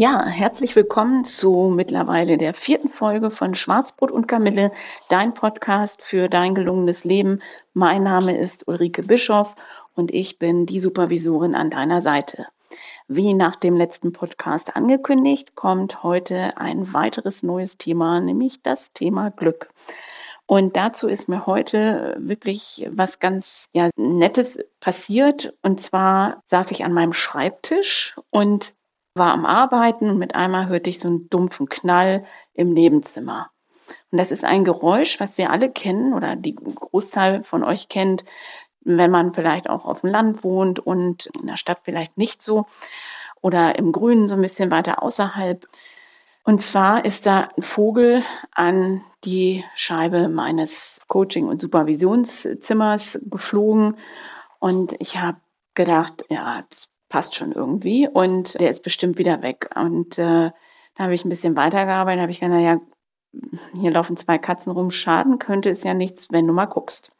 Ja, herzlich willkommen zu mittlerweile der vierten Folge von Schwarzbrot und Kamille, dein Podcast für dein gelungenes Leben. Mein Name ist Ulrike Bischoff und ich bin die Supervisorin an deiner Seite. Wie nach dem letzten Podcast angekündigt, kommt heute ein weiteres neues Thema, nämlich das Thema Glück. Und dazu ist mir heute wirklich was ganz ja, Nettes passiert. Und zwar saß ich an meinem Schreibtisch und war am Arbeiten und mit einmal hörte ich so einen dumpfen Knall im Nebenzimmer. Und das ist ein Geräusch, was wir alle kennen oder die Großzahl von euch kennt, wenn man vielleicht auch auf dem Land wohnt und in der Stadt vielleicht nicht so oder im Grünen so ein bisschen weiter außerhalb. Und zwar ist da ein Vogel an die Scheibe meines Coaching- und Supervisionszimmers geflogen und ich habe gedacht, ja, das passt schon irgendwie und der ist bestimmt wieder weg. Und äh, da habe ich ein bisschen weitergearbeitet, habe ich gedacht, naja, hier laufen zwei Katzen rum, schaden könnte es ja nichts, wenn du mal guckst.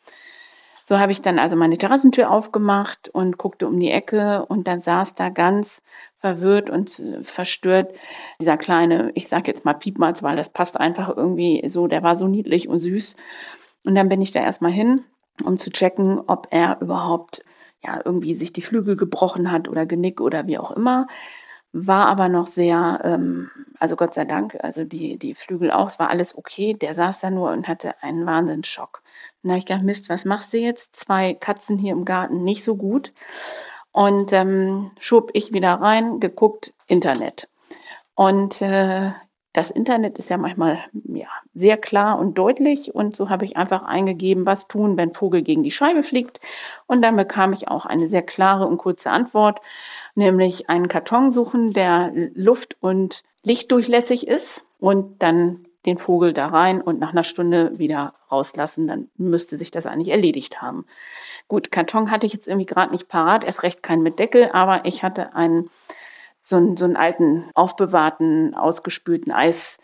So habe ich dann also meine Terrassentür aufgemacht und guckte um die Ecke und dann saß da ganz verwirrt und verstört dieser kleine, ich sage jetzt mal Piepmatz, weil das passt einfach irgendwie so, der war so niedlich und süß. Und dann bin ich da erstmal hin, um zu checken, ob er überhaupt ja, irgendwie sich die Flügel gebrochen hat oder Genick oder wie auch immer. War aber noch sehr, ähm, also Gott sei Dank, also die, die Flügel auch, es war alles okay. Der saß da nur und hatte einen Wahnsinnsschock. Und da habe ich gedacht, Mist, was machst du jetzt? Zwei Katzen hier im Garten, nicht so gut. Und ähm, schob ich wieder rein, geguckt, Internet. Und äh, das Internet ist ja manchmal ja, sehr klar und deutlich und so habe ich einfach eingegeben, was tun, wenn Vogel gegen die Scheibe fliegt und dann bekam ich auch eine sehr klare und kurze Antwort, nämlich einen Karton suchen, der luft- und lichtdurchlässig ist und dann den Vogel da rein und nach einer Stunde wieder rauslassen, dann müsste sich das eigentlich erledigt haben. Gut, Karton hatte ich jetzt irgendwie gerade nicht parat, erst recht keinen mit Deckel, aber ich hatte einen so einen, so einen alten, aufbewahrten, ausgespülten Eis,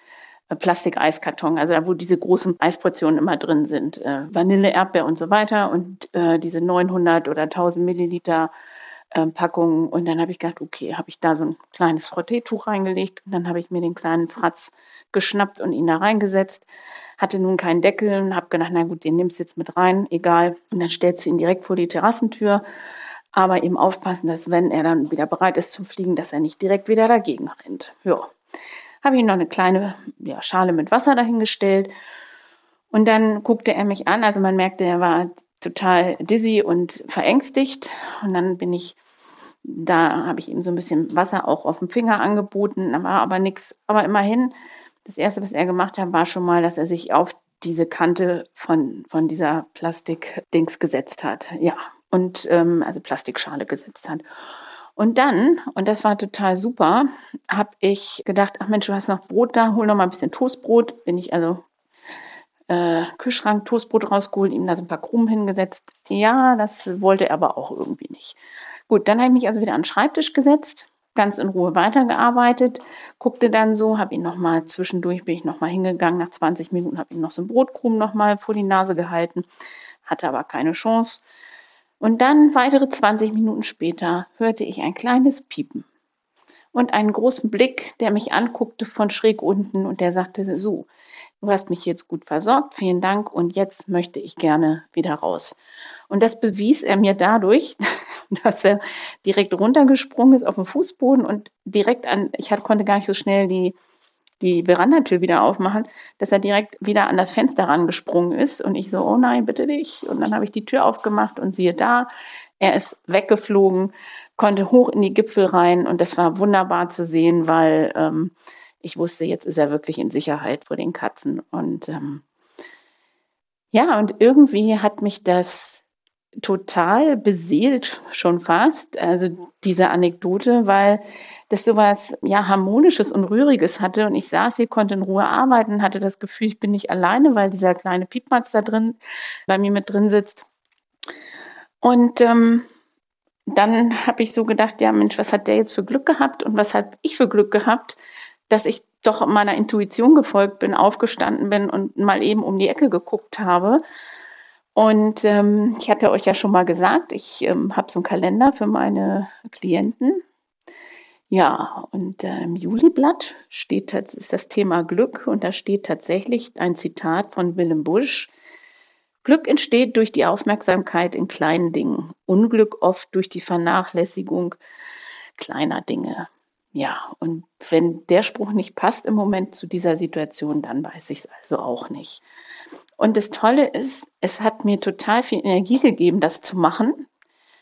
äh, Plastik-Eiskarton, also da, wo diese großen Eisportionen immer drin sind. Äh, Vanille, Erdbeer und so weiter und äh, diese 900 oder 1000 Milliliter äh, Packungen. Und dann habe ich gedacht, okay, habe ich da so ein kleines Frotteetuch reingelegt und dann habe ich mir den kleinen Fratz geschnappt und ihn da reingesetzt. Hatte nun keinen Deckel und habe gedacht, na gut, den nimmst du jetzt mit rein, egal. Und dann stellst du ihn direkt vor die Terrassentür aber eben aufpassen, dass wenn er dann wieder bereit ist zum Fliegen, dass er nicht direkt wieder dagegen rennt. Ja, habe ich noch eine kleine ja, Schale mit Wasser dahingestellt und dann guckte er mich an. Also man merkte, er war total dizzy und verängstigt und dann bin ich da habe ich ihm so ein bisschen Wasser auch auf dem Finger angeboten, da war aber nichts. Aber immerhin, das Erste, was er gemacht hat, war schon mal, dass er sich auf diese Kante von, von dieser Plastikdings gesetzt hat. Ja, und ähm, also Plastikschale gesetzt hat. Und dann, und das war total super, habe ich gedacht, ach Mensch, du hast noch Brot da, hol noch mal ein bisschen Toastbrot. Bin ich also äh, Kühlschrank Toastbrot rausgeholt, ihm da so ein paar Krumen hingesetzt. Ja, das wollte er aber auch irgendwie nicht. Gut, dann habe ich mich also wieder an den Schreibtisch gesetzt, ganz in Ruhe weitergearbeitet, guckte dann so, habe ihn noch mal zwischendurch bin ich noch mal hingegangen, nach 20 Minuten habe ich noch so ein Brotkrumen noch mal vor die Nase gehalten, hatte aber keine Chance. Und dann weitere 20 Minuten später hörte ich ein kleines Piepen und einen großen Blick, der mich anguckte von schräg unten und der sagte so, du hast mich jetzt gut versorgt, vielen Dank und jetzt möchte ich gerne wieder raus. Und das bewies er mir dadurch, dass er direkt runtergesprungen ist auf den Fußboden und direkt an, ich konnte gar nicht so schnell die die Verandatür wieder aufmachen, dass er direkt wieder an das Fenster rangesprungen ist. Und ich so, oh nein, bitte nicht. Und dann habe ich die Tür aufgemacht und siehe da, er ist weggeflogen, konnte hoch in die Gipfel rein und das war wunderbar zu sehen, weil ähm, ich wusste, jetzt ist er wirklich in Sicherheit vor den Katzen. Und ähm, ja, und irgendwie hat mich das total beseelt schon fast, also diese Anekdote, weil das sowas ja harmonisches und rühriges hatte und ich saß hier, konnte in Ruhe arbeiten, hatte das Gefühl, ich bin nicht alleine, weil dieser kleine Piepmatz da drin bei mir mit drin sitzt. Und ähm, dann habe ich so gedacht, ja Mensch, was hat der jetzt für Glück gehabt und was habe ich für Glück gehabt, dass ich doch meiner Intuition gefolgt bin, aufgestanden bin und mal eben um die Ecke geguckt habe und ähm, ich hatte euch ja schon mal gesagt, ich ähm, habe so einen Kalender für meine Klienten. Ja, und äh, im Juliblatt steht ist das Thema Glück und da steht tatsächlich ein Zitat von Willem Busch. Glück entsteht durch die Aufmerksamkeit in kleinen Dingen, Unglück oft durch die Vernachlässigung kleiner Dinge. Ja, und wenn der Spruch nicht passt im Moment zu dieser Situation, dann weiß ich es also auch nicht. Und das Tolle ist, es hat mir total viel Energie gegeben, das zu machen.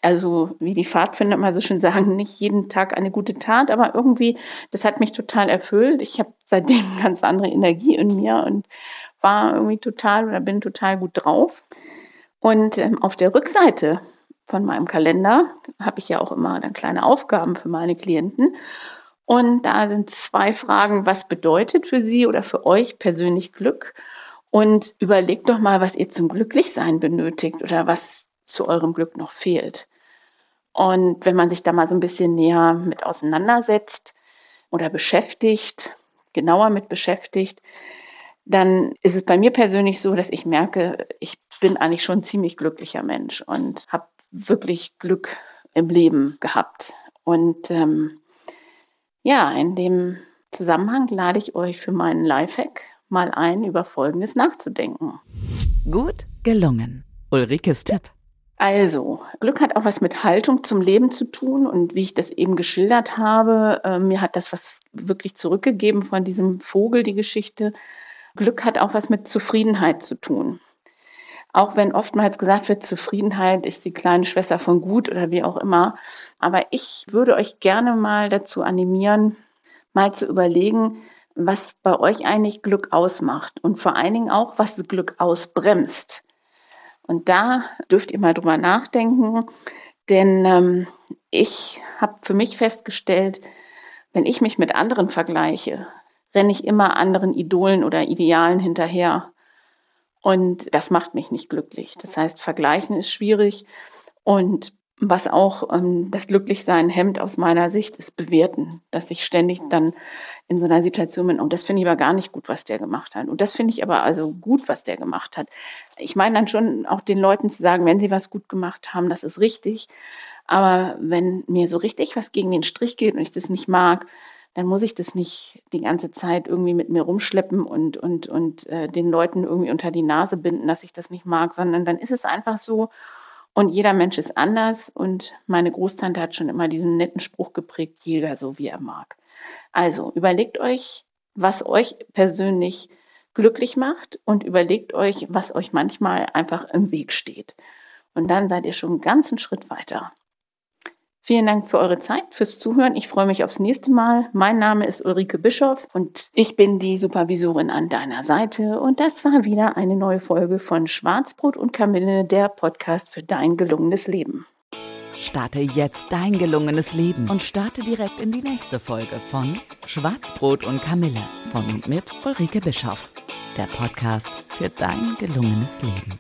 Also, wie die Pfadfinder immer so schön sagen, nicht jeden Tag eine gute Tat, aber irgendwie, das hat mich total erfüllt. Ich habe seitdem ganz andere Energie in mir und war irgendwie total oder bin total gut drauf. Und ähm, auf der Rückseite von meinem Kalender habe ich ja auch immer dann kleine Aufgaben für meine Klienten. Und da sind zwei Fragen, was bedeutet für Sie oder für euch persönlich Glück? Und überlegt doch mal, was ihr zum Glücklichsein benötigt oder was zu eurem Glück noch fehlt. Und wenn man sich da mal so ein bisschen näher mit auseinandersetzt oder beschäftigt, genauer mit beschäftigt, dann ist es bei mir persönlich so, dass ich merke, ich bin eigentlich schon ein ziemlich glücklicher Mensch und habe wirklich Glück im Leben gehabt. Und ähm, ja, in dem Zusammenhang lade ich euch für meinen Lifehack mal ein, über Folgendes nachzudenken. Gut gelungen. Ulrikes Tipp. Also, Glück hat auch was mit Haltung zum Leben zu tun und wie ich das eben geschildert habe, äh, mir hat das was wirklich zurückgegeben von diesem Vogel, die Geschichte. Glück hat auch was mit Zufriedenheit zu tun. Auch wenn oftmals gesagt wird, Zufriedenheit ist die kleine Schwester von Gut oder wie auch immer. Aber ich würde euch gerne mal dazu animieren, mal zu überlegen, was bei euch eigentlich Glück ausmacht und vor allen Dingen auch, was Glück ausbremst. Und da dürft ihr mal drüber nachdenken, denn ähm, ich habe für mich festgestellt, wenn ich mich mit anderen vergleiche, renne ich immer anderen Idolen oder Idealen hinterher. Und das macht mich nicht glücklich. Das heißt, vergleichen ist schwierig. Und was auch ähm, das Glücklichsein hemmt aus meiner Sicht, ist bewerten, dass ich ständig dann in so einer Situation bin. Und das finde ich aber gar nicht gut, was der gemacht hat. Und das finde ich aber also gut, was der gemacht hat. Ich meine dann schon auch den Leuten zu sagen, wenn sie was gut gemacht haben, das ist richtig. Aber wenn mir so richtig was gegen den Strich geht und ich das nicht mag, dann muss ich das nicht die ganze Zeit irgendwie mit mir rumschleppen und, und, und äh, den Leuten irgendwie unter die Nase binden, dass ich das nicht mag, sondern dann ist es einfach so. Und jeder Mensch ist anders und meine Großtante hat schon immer diesen netten Spruch geprägt, jeder so wie er mag. Also überlegt euch, was euch persönlich glücklich macht und überlegt euch, was euch manchmal einfach im Weg steht. Und dann seid ihr schon einen ganzen Schritt weiter. Vielen Dank für eure Zeit, fürs Zuhören. Ich freue mich aufs nächste Mal. Mein Name ist Ulrike Bischoff und ich bin die Supervisorin an deiner Seite. Und das war wieder eine neue Folge von Schwarzbrot und Kamille, der Podcast für dein gelungenes Leben. Starte jetzt dein gelungenes Leben und starte direkt in die nächste Folge von Schwarzbrot und Kamille von und mit Ulrike Bischoff. Der Podcast für dein gelungenes Leben.